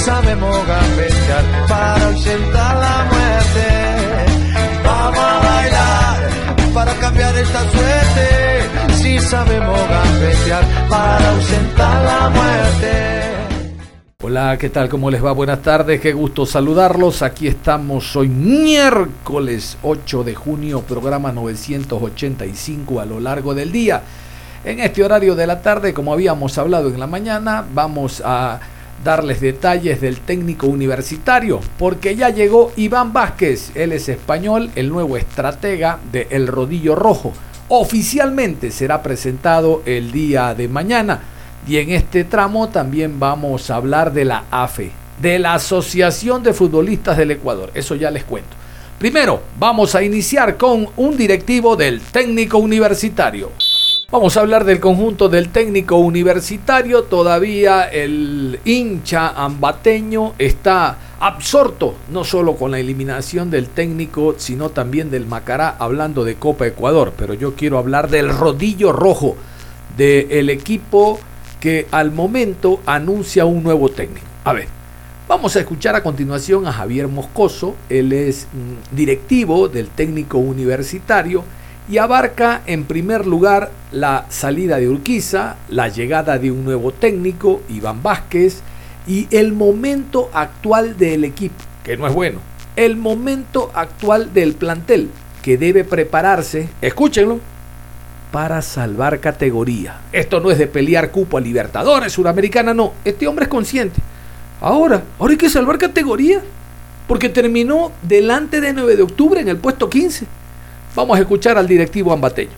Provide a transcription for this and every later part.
Sabemos gambetear para ausentar la muerte. Vamos a bailar para cambiar esta suerte. Si sabemos gambetear para ausentar la muerte. Hola, ¿qué tal? ¿Cómo les va? Buenas tardes, qué gusto saludarlos. Aquí estamos hoy miércoles 8 de junio, programa 985 a lo largo del día. En este horario de la tarde, como habíamos hablado en la mañana, vamos a darles detalles del técnico universitario, porque ya llegó Iván Vázquez, él es español, el nuevo estratega de El Rodillo Rojo. Oficialmente será presentado el día de mañana y en este tramo también vamos a hablar de la AFE, de la Asociación de Futbolistas del Ecuador, eso ya les cuento. Primero, vamos a iniciar con un directivo del técnico universitario. Vamos a hablar del conjunto del técnico universitario. Todavía el hincha ambateño está absorto no solo con la eliminación del técnico, sino también del Macará, hablando de Copa Ecuador. Pero yo quiero hablar del rodillo rojo del equipo que al momento anuncia un nuevo técnico. A ver, vamos a escuchar a continuación a Javier Moscoso. Él es mm, directivo del técnico universitario y abarca en primer lugar la salida de Urquiza, la llegada de un nuevo técnico, Iván Vázquez, y el momento actual del equipo, que no es bueno, el momento actual del plantel, que debe prepararse, escúchenlo, para salvar categoría. Esto no es de pelear cupo a Libertadores, Suramericana, no, este hombre es consciente. Ahora, ahora hay que salvar categoría, porque terminó delante de 9 de octubre en el puesto 15 Vamos a escuchar al directivo ambateño.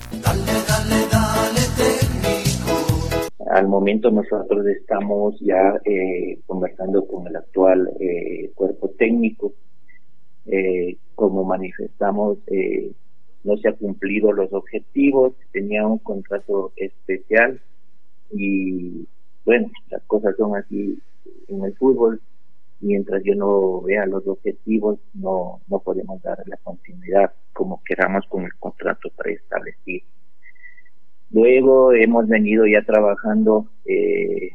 Al momento nosotros estamos ya eh, conversando con el actual eh, cuerpo técnico. Eh, como manifestamos, no se han cumplido los objetivos, tenía un contrato especial y bueno, las cosas son así en el fútbol, mientras yo no vea los objetivos, no, no podemos dar la continuidad como queramos con el contrato preestablecido. Luego hemos venido ya trabajando eh,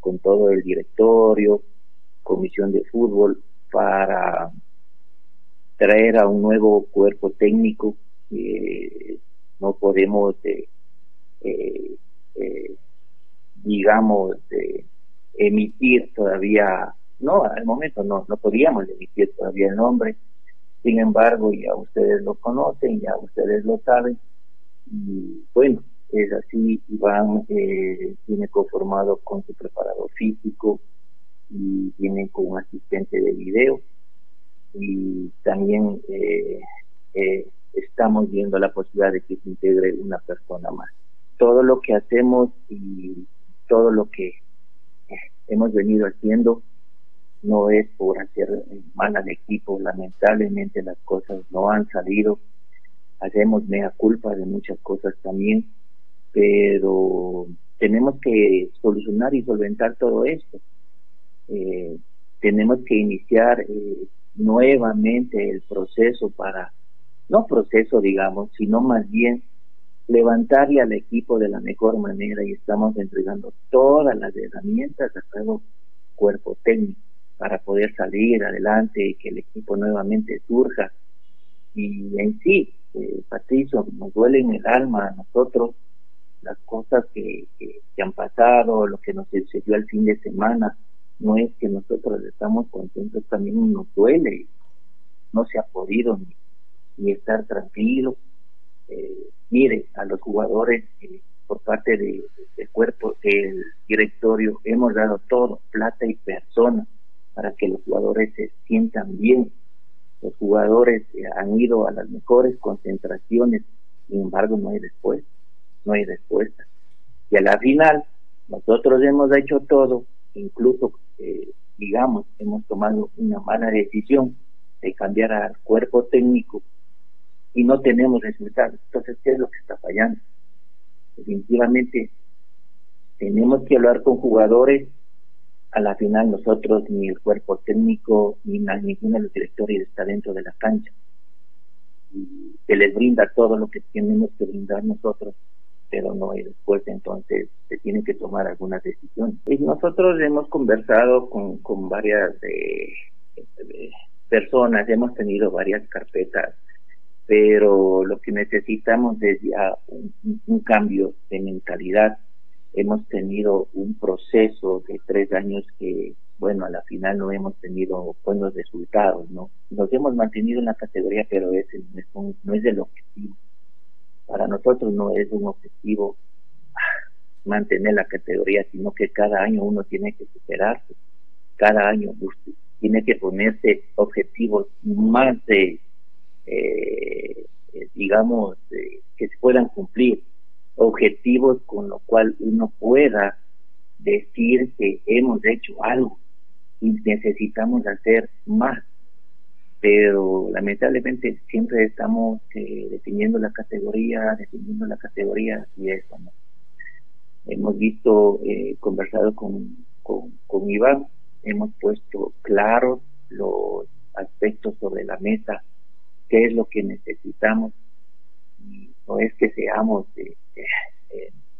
con todo el directorio, comisión de fútbol, para traer a un nuevo cuerpo técnico. Eh, no podemos, eh, digamos, emitir todavía no, al momento no, no podíamos emitir todavía el nombre. Sin embargo, ya ustedes lo conocen, ya ustedes lo saben. Y bueno, es así. Iván eh, tiene conformado con su preparador físico y viene con un asistente de video. Y también eh, eh, estamos viendo la posibilidad de que se integre una persona más. Todo lo que hacemos y todo lo que hemos venido haciendo no es por hacer mal al equipo, lamentablemente las cosas no han salido, hacemos mea culpa de muchas cosas también, pero tenemos que solucionar y solventar todo esto. Eh, tenemos que iniciar eh, nuevamente el proceso para, no proceso digamos, sino más bien levantarle al equipo de la mejor manera y estamos entregando todas las herramientas al nuevo cuerpo técnico para poder salir adelante y que el equipo nuevamente surja. Y en sí, eh, Patricio, nos duele en el alma a nosotros las cosas que, que, han pasado, lo que nos sucedió al fin de semana. No es que nosotros estamos contentos, también nos duele. No se ha podido ni, ni estar tranquilo. Eh, mire, a los jugadores eh, por parte de, del cuerpo, del directorio, hemos dado todo, plata y personas para que los jugadores se sientan bien. Los jugadores eh, han ido a las mejores concentraciones, sin embargo no hay respuesta, no hay respuesta. Y a la final, nosotros hemos hecho todo, incluso, eh, digamos, hemos tomado una mala decisión de cambiar al cuerpo técnico y no tenemos resultados. Entonces, ¿qué es lo que está fallando? Definitivamente tenemos que hablar con jugadores. A la final nosotros, ni el cuerpo técnico, ni ninguno de los directores está dentro de la cancha. Y se les brinda todo lo que tenemos que brindar nosotros, pero no hay respuesta, entonces se tienen que tomar algunas decisiones. Y nosotros hemos conversado con, con varias de, personas, hemos tenido varias carpetas pero lo que necesitamos es ya un, cambio de mentalidad. Hemos tenido un proceso de tres años que, bueno, a la final no hemos tenido buenos resultados, ¿no? Nos hemos mantenido en la categoría, pero ese no es, un, no es el objetivo. Para nosotros no es un objetivo mantener la categoría, sino que cada año uno tiene que superarse. Cada año tiene que ponerse objetivos más de eh, digamos, que se puedan cumplir, objetivos con lo cual uno pueda decir que hemos hecho algo y necesitamos hacer más. Pero lamentablemente siempre estamos eh, definiendo la categoría, definiendo la categoría y eso no. Hemos visto, eh, conversado con, con, con Iván, hemos puesto claros los aspectos sobre la mesa qué es lo que necesitamos. Y no es que seamos de,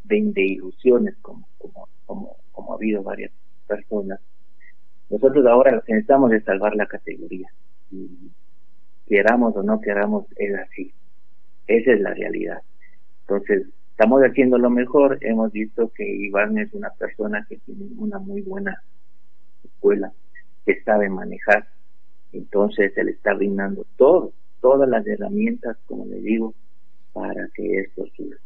de, ilusiones como, como, como, como ha habido varias personas. Nosotros ahora lo que necesitamos es salvar la categoría. Y queramos o no queramos, es así. Esa es la realidad. Entonces, estamos haciendo lo mejor. Hemos visto que Iván es una persona que tiene una muy buena escuela, que sabe manejar. Entonces, él está brindando todo todas las herramientas, como le digo, para que esto surja.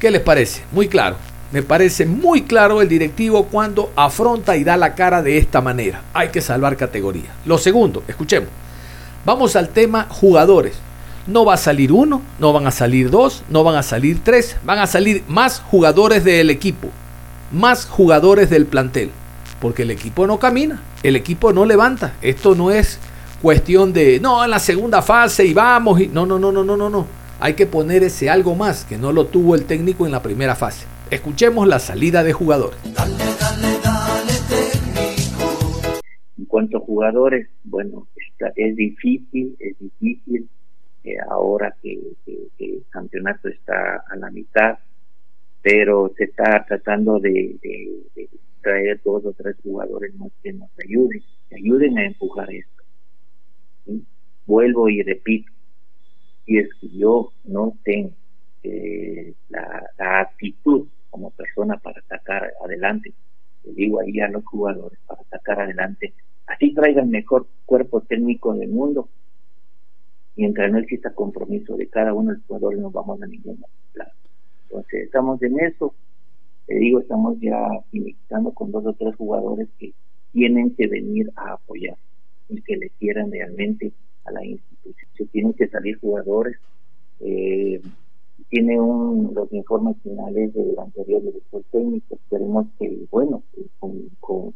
¿Qué les parece? Muy claro. Me parece muy claro el directivo cuando afronta y da la cara de esta manera. Hay que salvar categoría. Lo segundo, escuchemos. Vamos al tema jugadores. No va a salir uno, no van a salir dos, no van a salir tres, van a salir más jugadores del equipo, más jugadores del plantel, porque el equipo no camina, el equipo no levanta. Esto no es cuestión de, no, en la segunda fase y vamos. Y, no, no, no, no, no, no, no. Hay que poner ese algo más que no lo tuvo el técnico en la primera fase. Escuchemos la salida de jugadores. En cuanto a jugadores, bueno, es difícil, es difícil eh, ahora que, el campeonato está a la mitad, pero se está tratando de traer dos o tres jugadores más que nos ayuden, que ayuden a empujar esto vuelvo y repito, si es que yo no tengo eh, la, actitud como persona para sacar adelante, le digo ahí a los jugadores, para sacar adelante, así traiga el mejor cuerpo técnico del mundo, mientras no exista compromiso de cada uno de los jugadores no vamos a ningún lado. Entonces estamos en eso, te digo, estamos ya invitando con dos o tres jugadores que tienen que venir a apoyar y que le quieran realmente a la institución. Tienen que salir jugadores. Eh, tiene un, los informes finales del anterior director técnico. Esperemos que, bueno, con,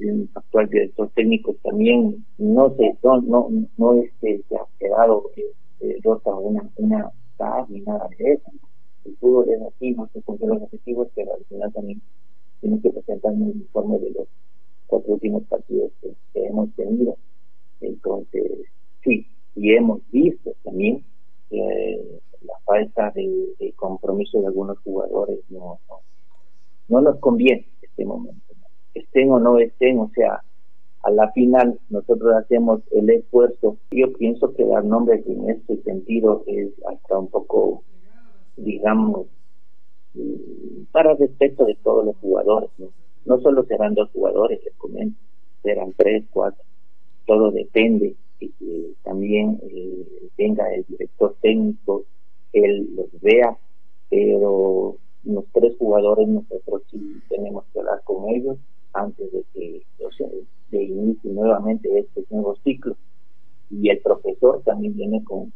el actual director técnico también no se no no, no este, se ha quedado eh, rota una una ni nada de eso el fútbol es así no se cumplen los objetivos pero al final también tiene que presentar un informe de los cuatro últimos partidos que, hemos tenido. Entonces, sí, y hemos visto también eh, la falta de, compromiso de algunos jugadores no, no, nos conviene en este momento. Estén o no estén, o sea, a la final nosotros hacemos el esfuerzo. Yo pienso que dar nombres en este sentido es hasta un poco, digamos, mm, para respeto de todos los jugadores. ¿no? No solo serán dos jugadores, les comento, serán tres, cuatro, todo depende que también eh, tenga el director técnico, él los vea, pero los tres jugadores nosotros sí tenemos que hablar con ellos antes de que se inicie nuevamente este nuevo ciclo. Y el profesor también viene con,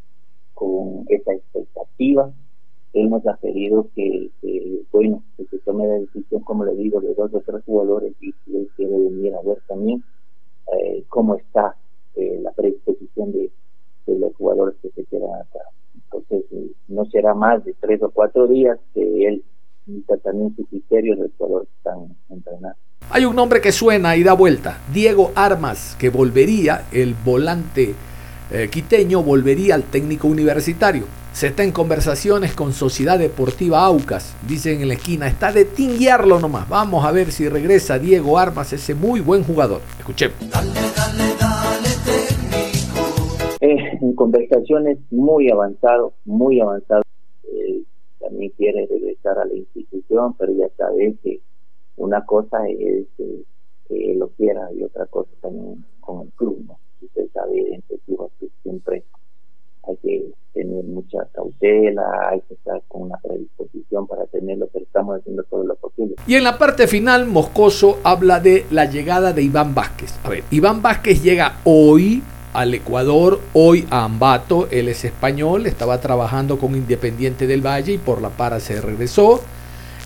con esa expectativa. Él nos pedido que, bueno, que se tome la decisión, como le digo, de dos o tres jugadores y si él quiere venir a ver también eh, cómo está eh, la predisposición de, de, los jugadores que se quedan acá. Entonces, eh, no será más de tres o cuatro días que él también su criterio del jugador que están entrenando. Hay un nombre que suena y da vuelta, Diego Armas, que volvería, el volante eh, quiteño volvería al técnico universitario. Se está en conversaciones con Sociedad Deportiva Aucas, dicen en la esquina, está de tinguearlo nomás. Vamos a ver si regresa Diego Armas, ese muy buen jugador. Escuchemos. Eh, en conversaciones muy avanzado, muy avanzado. Eh, también quiere regresar a la institución, pero ya sabe que una cosa es eh, que lo quiera y otra cosa también con el club, ¿no? Usted sabe, entre clubes siempre hay que tener mucha cautela, hay que estar con una predisposición para tenerlo, pero estamos haciendo todo lo posible. Y en la parte final, Moscoso habla de la llegada de Iván Vázquez. A ver, Iván Vázquez llega hoy al Ecuador, hoy a Ambato, él es español, estaba trabajando con Independiente del Valle y por la para se regresó.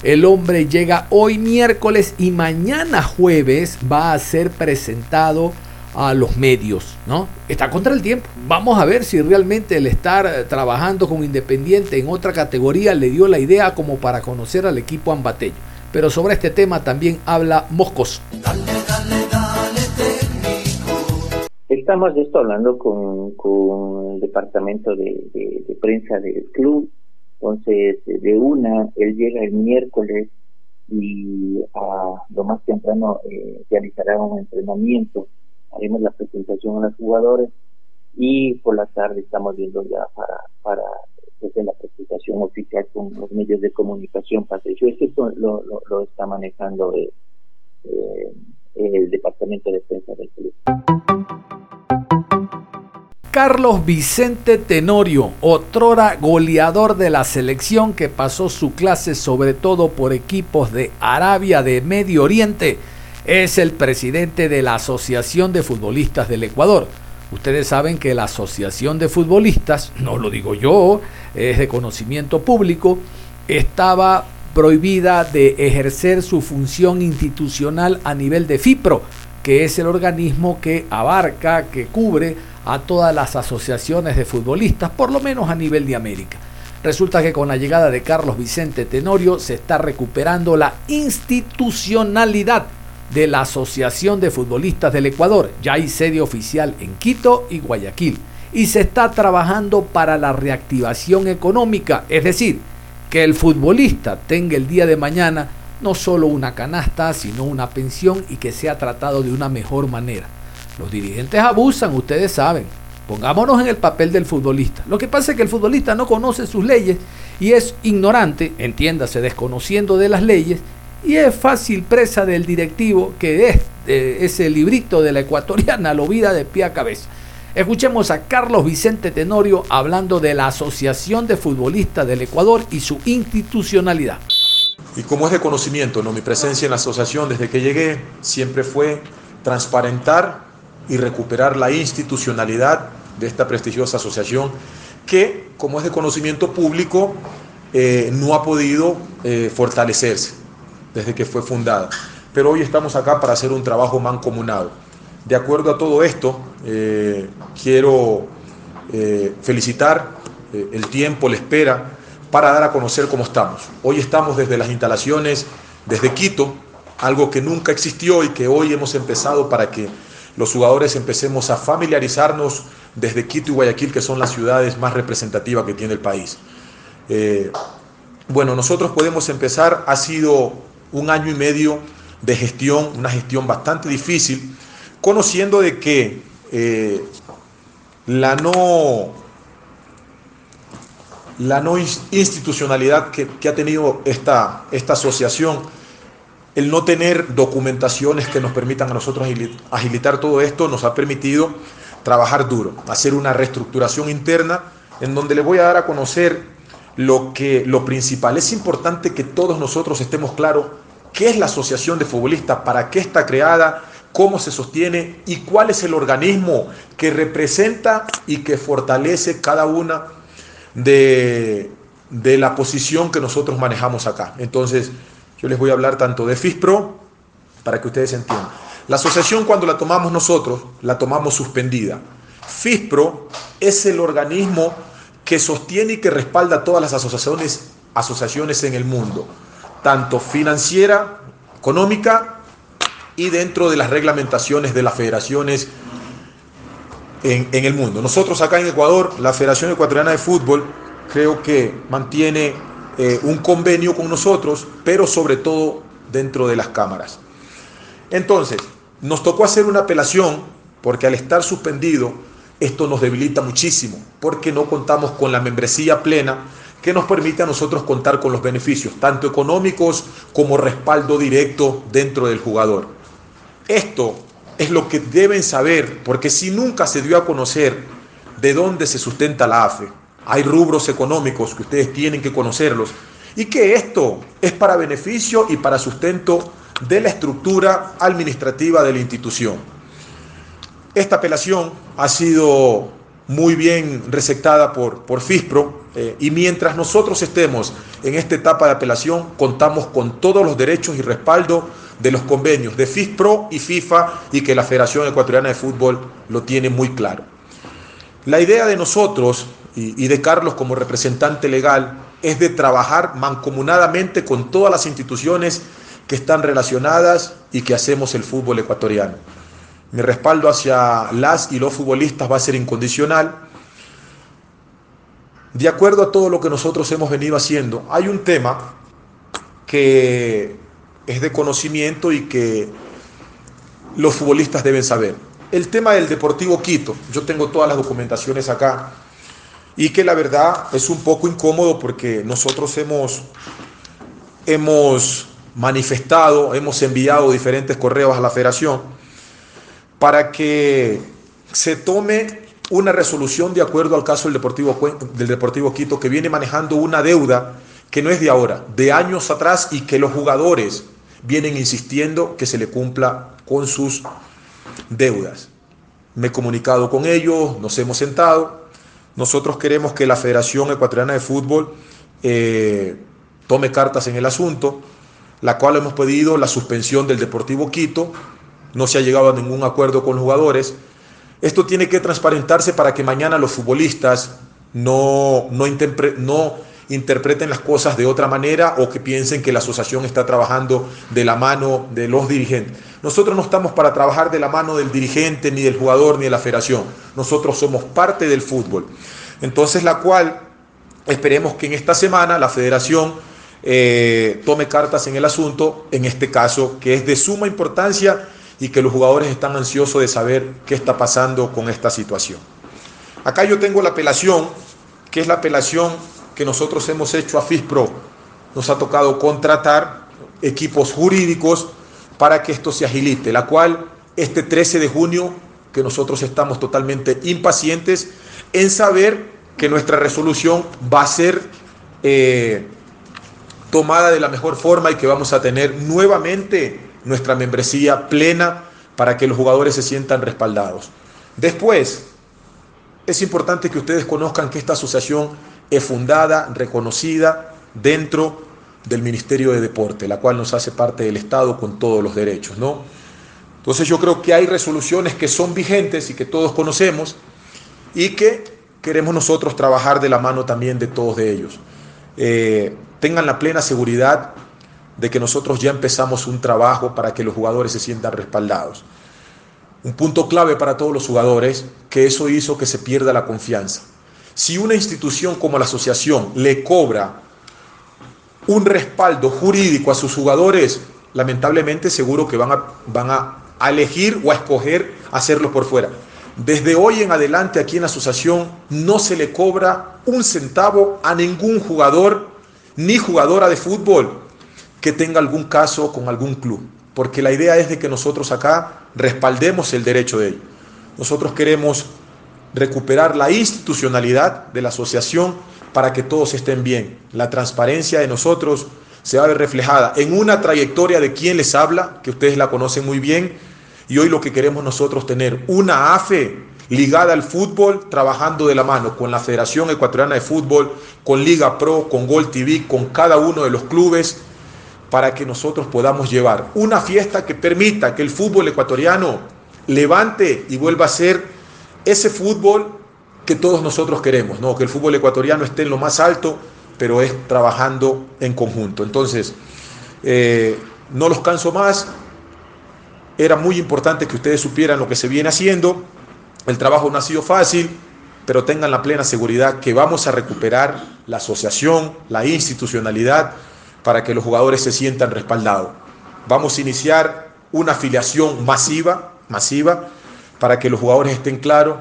El hombre llega hoy miércoles y mañana jueves va a ser presentado a los medios, ¿no? Está contra el tiempo. Vamos a ver si realmente el estar trabajando con Independiente en otra categoría le dio la idea como para conocer al equipo ambateño. Pero sobre este tema también habla Moscos. Estamos esto hablando con, el departamento de, prensa del club entonces, de una, él llega el miércoles y a lo más temprano eh, realizará un entrenamiento. Haremos la presentación a los jugadores y por la tarde estamos viendo ya para, para hacer la presentación oficial con los medios de comunicación. Patricio, esto lo, está manejando eh, eh, el departamento de prensa del club. Carlos Vicente Tenorio, otrora goleador de la selección que pasó su clase sobre todo por equipos de Arabia de Medio Oriente, es el presidente de la Asociación de Futbolistas del Ecuador. Ustedes saben que la Asociación de Futbolistas, no lo digo yo, es de conocimiento público, estaba prohibida de ejercer su función institucional a nivel de FIPRO, que es el organismo que abarca, que cubre a todas las asociaciones de futbolistas, por lo menos a nivel de América. Resulta que con la llegada de Carlos Vicente Tenorio se está recuperando la institucionalidad de la Asociación de Futbolistas del Ecuador. Ya hay sede oficial en Quito y Guayaquil. Y se está trabajando para la reactivación económica, es decir, que el futbolista tenga el día de mañana no solo una canasta, sino una pensión y que sea tratado de una mejor manera. Los dirigentes abusan, ustedes saben. Pongámonos en el papel del futbolista. Lo que pasa es que el futbolista no conoce sus leyes y es ignorante, entiéndase, desconociendo de las leyes, y es fácil presa del directivo que es ese librito de la ecuatoriana lo vida de pie a cabeza. Escuchemos a Carlos Vicente Tenorio hablando de la Asociación de Futbolistas del Ecuador y su institucionalidad. Y como es de conocimiento, ¿no? mi presencia en la asociación desde que llegué siempre fue transparentar y recuperar la institucionalidad de esta prestigiosa asociación que, como es de conocimiento público, eh, no ha podido eh, fortalecerse desde que fue fundada. Pero hoy estamos acá para hacer un trabajo mancomunado. De acuerdo a todo esto, eh, quiero felicitar el tiempo, la espera, para dar a conocer cómo estamos. Hoy estamos desde las instalaciones, desde Quito, algo que nunca existió y que hoy hemos empezado para que los jugadores empecemos a familiarizarnos desde Quito y Guayaquil, que son las ciudades más representativas que tiene el país. Eh, bueno, nosotros podemos empezar, ha sido un año y medio de gestión, una gestión bastante difícil, conociendo de que eh, la no la no institucionalidad que, que ha tenido esta, esta asociación el no tener documentaciones que nos permitan a nosotros agilitar todo esto nos ha permitido trabajar duro, hacer una reestructuración interna en donde le voy a dar a conocer lo que lo principal. Es importante que todos nosotros estemos claros qué es la asociación de futbolistas, para qué está creada, cómo se sostiene y cuál es el organismo que representa y que fortalece cada una de, de la posición que nosotros manejamos acá. Entonces, yo les voy a hablar tanto de FISPRO para que ustedes entiendan. La asociación cuando la tomamos nosotros, la tomamos suspendida. FISPRO es el organismo que sostiene y que respalda todas las asociaciones, asociaciones en el mundo, tanto financiera, económica y dentro de las reglamentaciones de las federaciones en, en, el mundo. Nosotros acá en Ecuador, la Federación Ecuatoriana de Fútbol, creo que mantiene eh, un convenio con nosotros, pero sobre todo dentro de las cámaras. Entonces, nos tocó hacer una apelación porque al estar suspendido, esto nos debilita muchísimo, porque no contamos con la membresía plena que nos permite a nosotros contar con los beneficios, tanto económicos como respaldo directo dentro del jugador. Esto es lo que deben saber, porque si nunca se dio a conocer de dónde se sustenta la AFE, hay rubros económicos que ustedes tienen que conocerlos, y que esto es para beneficio y para sustento de la estructura administrativa de la institución. Esta apelación ha sido muy bien receptada por, por FISPRO eh, y mientras nosotros estemos en esta etapa de apelación contamos con todos los derechos y respaldo de los convenios de FISPRO y FIFA y que la Federación Ecuatoriana de Fútbol lo tiene muy claro. La idea de nosotros y, y de Carlos como representante legal es de trabajar mancomunadamente con todas las instituciones que están relacionadas y que hacemos el fútbol ecuatoriano. Mi respaldo hacia las y los futbolistas va a ser incondicional. De acuerdo a todo lo que nosotros hemos venido haciendo, hay un tema que es de conocimiento y que los futbolistas deben saber. El tema del Deportivo Quito, yo tengo todas las documentaciones acá y que la verdad es un poco incómodo porque nosotros hemos, hemos manifestado, hemos enviado diferentes correos a la federación para que se tome una resolución de acuerdo al caso del Deportivo, del Deportivo Quito que viene manejando una deuda que no es de ahora, de años atrás y que los jugadores vienen insistiendo que se le cumpla con sus deudas. Me he comunicado con ellos, nos hemos sentado. Nosotros queremos que la Federación Ecuatoriana de Fútbol eh, tome cartas en el asunto, la cual hemos pedido la suspensión del Deportivo Quito no se ha llegado a ningún acuerdo con los jugadores. Esto tiene que transparentarse para que mañana los futbolistas no, no, no interpreten las cosas de otra manera o que piensen que la asociación está trabajando de la mano de los dirigentes. Nosotros no estamos para trabajar de la mano del dirigente, ni del jugador, ni de la federación. Nosotros somos parte del fútbol. Entonces, la cual esperemos que en esta semana la federación eh, tome cartas en el asunto, en este caso, que es de suma importancia y que los jugadores están ansiosos de saber qué está pasando con esta situación. Acá yo tengo la apelación, que es la apelación que nosotros hemos hecho a FISPRO. Nos ha tocado contratar equipos jurídicos para que esto se agilite, la cual este 13 de junio, que nosotros estamos totalmente impacientes en saber que nuestra resolución va a ser eh, tomada de la mejor forma y que vamos a tener nuevamente nuestra membresía plena para que los jugadores se sientan respaldados. Después, es importante que ustedes conozcan que esta asociación es fundada, reconocida dentro del Ministerio de Deporte, la cual nos hace parte del Estado con todos los derechos, ¿no? Entonces yo creo que hay resoluciones que son vigentes y que todos conocemos y que queremos nosotros trabajar de la mano también de todos de ellos. Eh, tengan la plena seguridad de que nosotros ya empezamos un trabajo para que los jugadores se sientan respaldados. Un punto clave para todos los jugadores, que eso hizo que se pierda la confianza. Si una institución como la asociación le cobra un respaldo jurídico a sus jugadores, lamentablemente seguro que van a, van a, elegir o a escoger hacerlo por fuera. Desde hoy en adelante aquí en la asociación no se le cobra un centavo a ningún jugador ni jugadora de fútbol que tenga algún caso con algún club, porque la idea es de que nosotros acá respaldemos el derecho de ellos. Nosotros queremos recuperar la institucionalidad de la asociación para que todos estén bien. La transparencia de nosotros se va a ver reflejada en una trayectoria de quien les habla, que ustedes la conocen muy bien, y hoy lo que queremos nosotros tener, una AFE ligada al fútbol, trabajando de la mano con la Federación Ecuatoriana de Fútbol, con Liga Pro, con Gol TV, con cada uno de los clubes, para que nosotros podamos llevar una fiesta que permita que el fútbol ecuatoriano levante y vuelva a ser ese fútbol que todos nosotros queremos, ¿no? que el fútbol ecuatoriano esté en lo más alto, pero es trabajando en conjunto. Entonces, eh, no los canso más, era muy importante que ustedes supieran lo que se viene haciendo, el trabajo no ha sido fácil, pero tengan la plena seguridad que vamos a recuperar la asociación, la institucionalidad, para que los jugadores se sientan respaldados. Vamos a iniciar una afiliación masiva, masiva, para que los jugadores estén claros.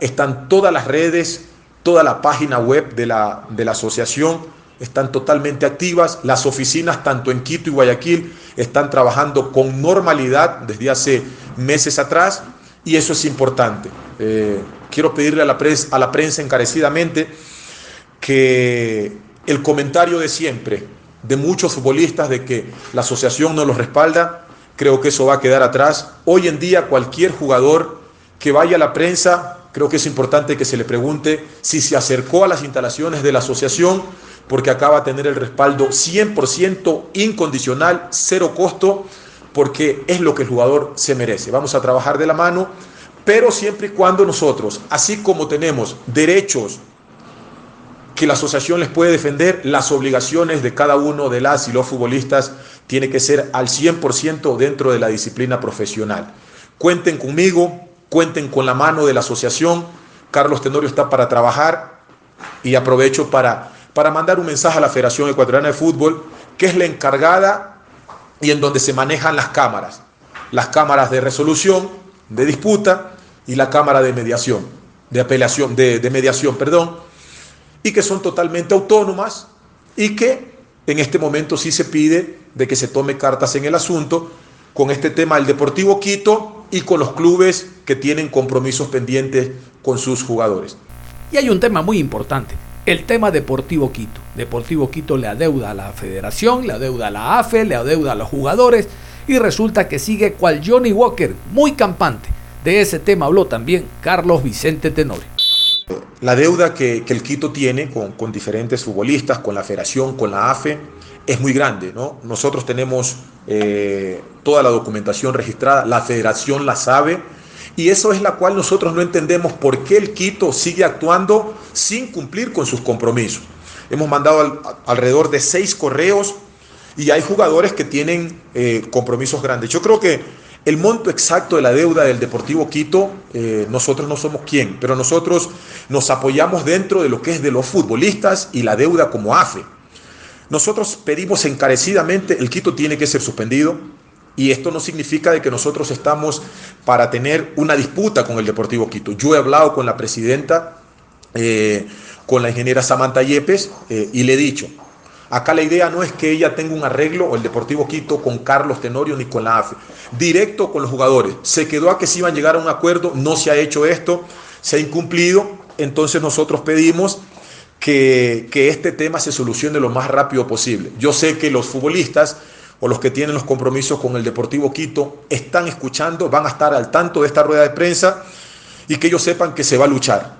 Están todas las redes, toda la página web de la, de la asociación, están totalmente activas. Las oficinas, tanto en Quito y Guayaquil, están trabajando con normalidad desde hace meses atrás y eso es importante. Eh, quiero pedirle a la, prensa, a la prensa encarecidamente que el comentario de siempre de muchos futbolistas de que la asociación no los respalda, creo que eso va a quedar atrás. Hoy en día cualquier jugador que vaya a la prensa, creo que es importante que se le pregunte si se acercó a las instalaciones de la asociación, porque acaba de tener el respaldo 100% incondicional, cero costo, porque es lo que el jugador se merece. Vamos a trabajar de la mano, pero siempre y cuando nosotros, así como tenemos derechos que la asociación les puede defender, las obligaciones de cada uno de las y los futbolistas tiene que ser al 100% dentro de la disciplina profesional. Cuenten conmigo, cuenten con la mano de la asociación. Carlos Tenorio está para trabajar y aprovecho para, para mandar un mensaje a la Federación Ecuatoriana de Fútbol, que es la encargada y en donde se manejan las cámaras. Las cámaras de resolución, de disputa y la cámara de mediación, de apelación, de, de mediación, perdón y que son totalmente autónomas y que en este momento sí se pide de que se tome cartas en el asunto con este tema del Deportivo Quito y con los clubes que tienen compromisos pendientes con sus jugadores. Y hay un tema muy importante, el tema Deportivo Quito. Deportivo Quito le adeuda a la federación, le adeuda a la AFE, le adeuda a los jugadores y resulta que sigue cual Johnny Walker, muy campante. De ese tema habló también Carlos Vicente Tenorio la deuda que, el Quito tiene con, diferentes futbolistas, con la federación, con la AFE, es muy grande. ¿no? Nosotros tenemos eh, toda la documentación registrada, la federación la sabe, y eso es la cual nosotros no entendemos por qué el Quito sigue actuando sin cumplir con sus compromisos. Hemos mandado alrededor de seis correos y hay jugadores que tienen eh, compromisos grandes. Yo creo que el monto exacto de la deuda del Deportivo Quito, eh, nosotros no somos quién, pero nosotros nos apoyamos dentro de lo que es de los futbolistas y la deuda como AFE. Nosotros pedimos encarecidamente, el Quito tiene que ser suspendido y esto no significa de que nosotros estamos para tener una disputa con el Deportivo Quito. Yo he hablado con la presidenta, eh, con la ingeniera Samantha Yepes eh, y le he dicho, Acá la idea no es que ella tenga un arreglo o el Deportivo Quito con Carlos Tenorio ni con la AFE. Directo con los jugadores. Se quedó a que se iban a llegar a un acuerdo, no se ha hecho esto, se ha incumplido. Entonces nosotros pedimos que, que este tema se solucione lo más rápido posible. Yo sé que los futbolistas o los que tienen los compromisos con el Deportivo Quito están escuchando, van a estar al tanto de esta rueda de prensa y que ellos sepan que se va a luchar.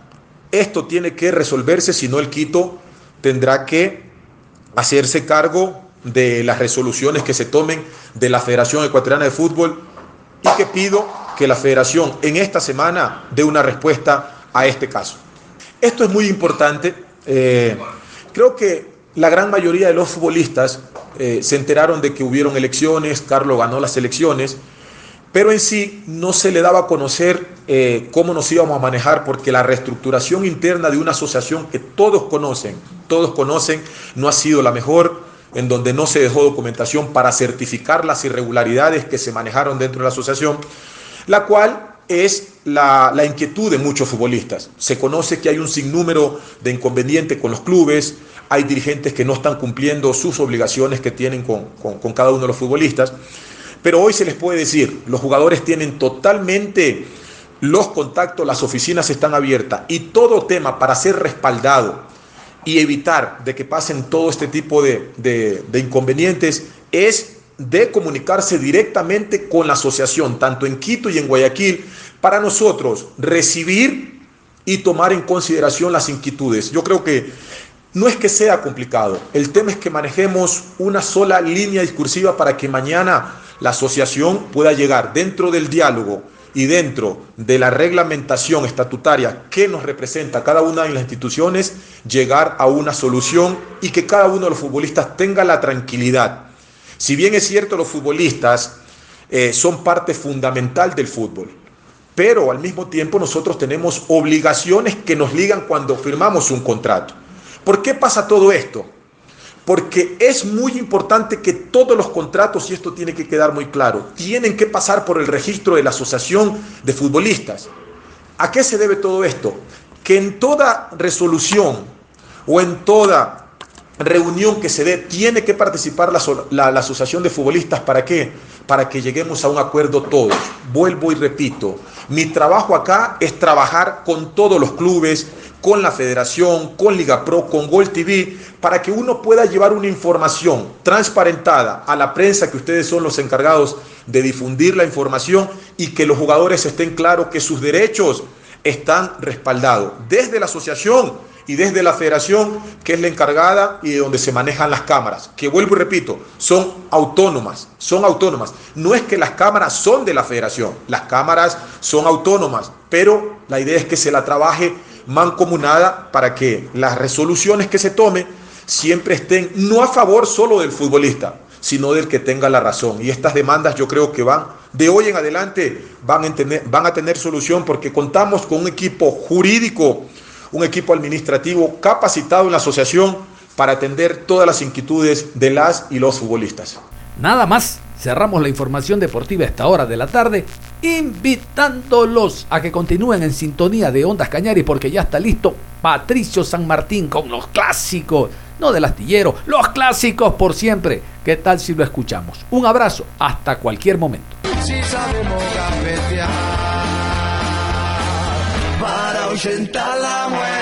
Esto tiene que resolverse, si no el Quito tendrá que hacerse cargo de las resoluciones que se tomen de la Federación Ecuatoriana de Fútbol y que pido que la Federación en esta semana dé una respuesta a este caso. Esto es muy importante. Eh, creo que la gran mayoría de los futbolistas eh, se enteraron de que hubieron elecciones, Carlos ganó las elecciones, pero en sí no se le daba a conocer eh, cómo nos íbamos a manejar porque la reestructuración interna de una asociación que todos conocen, todos conocen, no ha sido la mejor, en donde no se dejó documentación para certificar las irregularidades que se manejaron dentro de la asociación, la cual es la, inquietud de muchos futbolistas. Se conoce que hay un sinnúmero de inconvenientes con los clubes, hay dirigentes que no están cumpliendo sus obligaciones que tienen con, con cada uno de los futbolistas. Pero hoy se les puede decir, los jugadores tienen totalmente los contactos, las oficinas están abiertas y todo tema para ser respaldado y evitar de que pasen todo este tipo de, de inconvenientes es de comunicarse directamente con la asociación, tanto en Quito y en Guayaquil, para nosotros recibir y tomar en consideración las inquietudes. Yo creo que no es que sea complicado, el tema es que manejemos una sola línea discursiva para que mañana la asociación pueda llegar dentro del diálogo y dentro de la reglamentación estatutaria que nos representa cada una de las instituciones, llegar a una solución y que cada uno de los futbolistas tenga la tranquilidad. Si bien es cierto, los futbolistas eh, son parte fundamental del fútbol, pero al mismo tiempo nosotros tenemos obligaciones que nos ligan cuando firmamos un contrato. ¿Por qué pasa todo esto? Porque es muy importante que todos los contratos, y esto tiene que quedar muy claro, tienen que pasar por el registro de la Asociación de Futbolistas. ¿A qué se debe todo esto? Que en toda resolución o en toda reunión que se dé tiene que participar la, la, Asociación de Futbolistas. ¿Para qué? Para que lleguemos a un acuerdo todos. Vuelvo y repito, mi trabajo acá es trabajar con todos los clubes, con la federación, con Liga Pro, con Gol TV, para que uno pueda llevar una información transparentada a la prensa, que ustedes son los encargados de difundir la información y que los jugadores estén claros que sus derechos están respaldados. Desde la asociación y desde la federación, que es la encargada y de donde se manejan las cámaras, que vuelvo y repito, son autónomas, son autónomas. No es que las cámaras son de la federación, las cámaras son autónomas, pero la idea es que se la trabaje mancomunada para que las resoluciones que se tomen siempre estén no a favor solo del futbolista, sino del que tenga la razón. Y estas demandas yo creo que van, de hoy en adelante, van a tener, van a tener solución porque contamos con un equipo jurídico, un equipo administrativo capacitado en la asociación para atender todas las inquietudes de las y los futbolistas. Nada más, cerramos la información deportiva a esta hora de la tarde, invitándolos a que continúen en sintonía de Ondas Cañari porque ya está listo Patricio San Martín con los clásicos, no del astillero, los clásicos por siempre. ¿Qué tal si lo escuchamos? Un abrazo, hasta cualquier momento. Para la muerte.